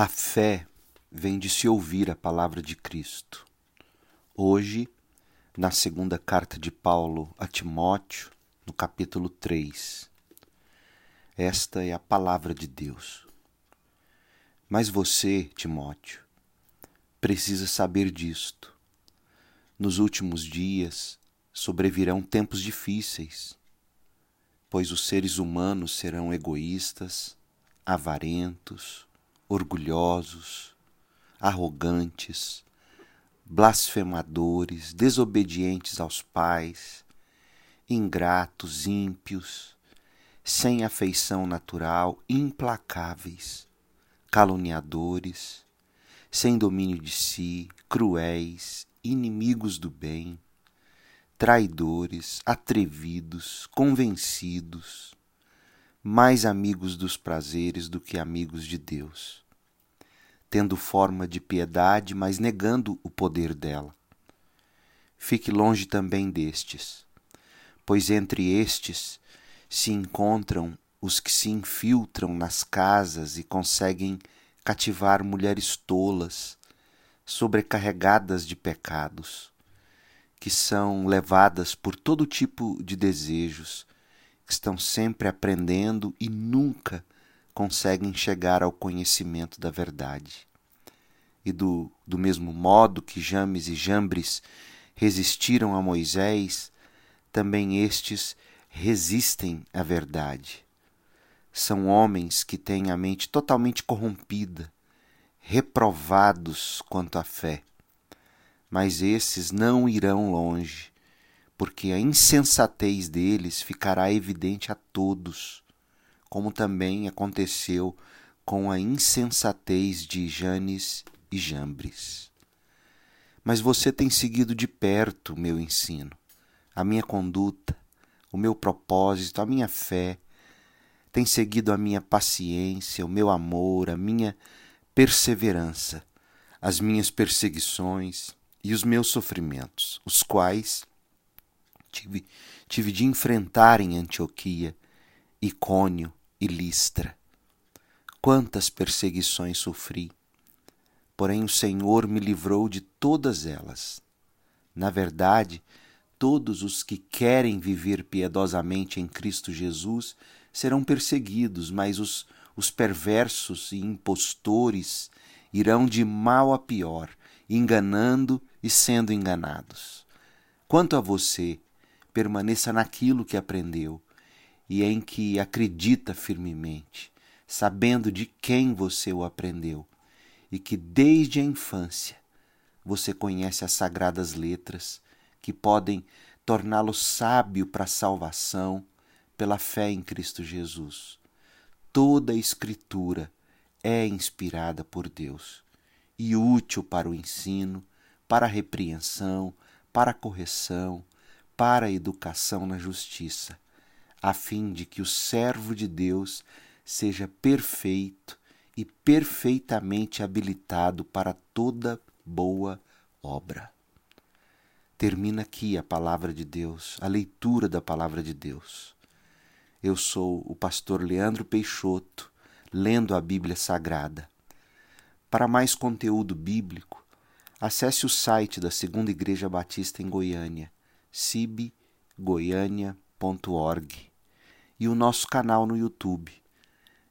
A fé vem de se ouvir a palavra de Cristo. Hoje, na segunda carta de Paulo a Timóteo, no capítulo 3. Esta é a palavra de Deus. Mas você, Timóteo, precisa saber disto. Nos últimos dias sobrevirão tempos difíceis, pois os seres humanos serão egoístas, avarentos, orgulhosos, arrogantes, blasfemadores, desobedientes aos pais, ingratos, ímpios, sem afeição natural, implacáveis, caluniadores, sem domínio de si, cruéis, inimigos do bem, traidores, atrevidos, convencidos, mais amigos dos prazeres do que amigos de Deus, tendo forma de piedade, mas negando o poder dela. Fique longe também destes, pois entre estes se encontram os que se infiltram nas casas e conseguem cativar mulheres tolas, sobrecarregadas de pecados, que são levadas por todo tipo de desejos estão sempre aprendendo e nunca conseguem chegar ao conhecimento da verdade. E do, do mesmo modo que James e Jambres resistiram a Moisés, também estes resistem à verdade. São homens que têm a mente totalmente corrompida, reprovados quanto à fé. Mas esses não irão longe, porque a insensatez deles ficará evidente a todos, como também aconteceu com a insensatez de Janes e Jambres. Mas você tem seguido de perto o meu ensino, a minha conduta, o meu propósito, a minha fé, tem seguido a minha paciência, o meu amor, a minha perseverança, as minhas perseguições e os meus sofrimentos, os quais tive, tive de enfrentar em Antioquia, Icônio e Listra. Quantas perseguições sofri, porém o Senhor me livrou de todas elas. Na verdade, todos os que querem viver piedosamente em Cristo Jesus serão perseguidos, mas os, os perversos e impostores irão de mal a pior, enganando e sendo enganados. Quanto a você, permaneça naquilo que aprendeu e em que acredita firmemente, sabendo de quem você o aprendeu e que desde a infância você conhece as sagradas letras que podem torná-lo sábio para a salvação pela fé em Cristo Jesus. Toda a Escritura é inspirada por Deus e útil para o ensino, para a repreensão, para a correção, para a educação na justiça, a fim de que o servo de Deus seja perfeito e perfeitamente habilitado para toda boa obra. Termina aqui a palavra de Deus, a leitura da palavra de Deus. Eu sou o pastor Leandro Peixoto, lendo a Bíblia Sagrada. Para mais conteúdo bíblico, acesse o site da Segunda Igreja Batista em Goiânia cibgoiania.org e o nosso canal no YouTube.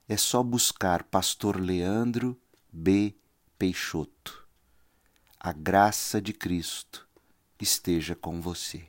É só buscar Pastor Leandro B. Peixoto. A graça de Cristo esteja com você.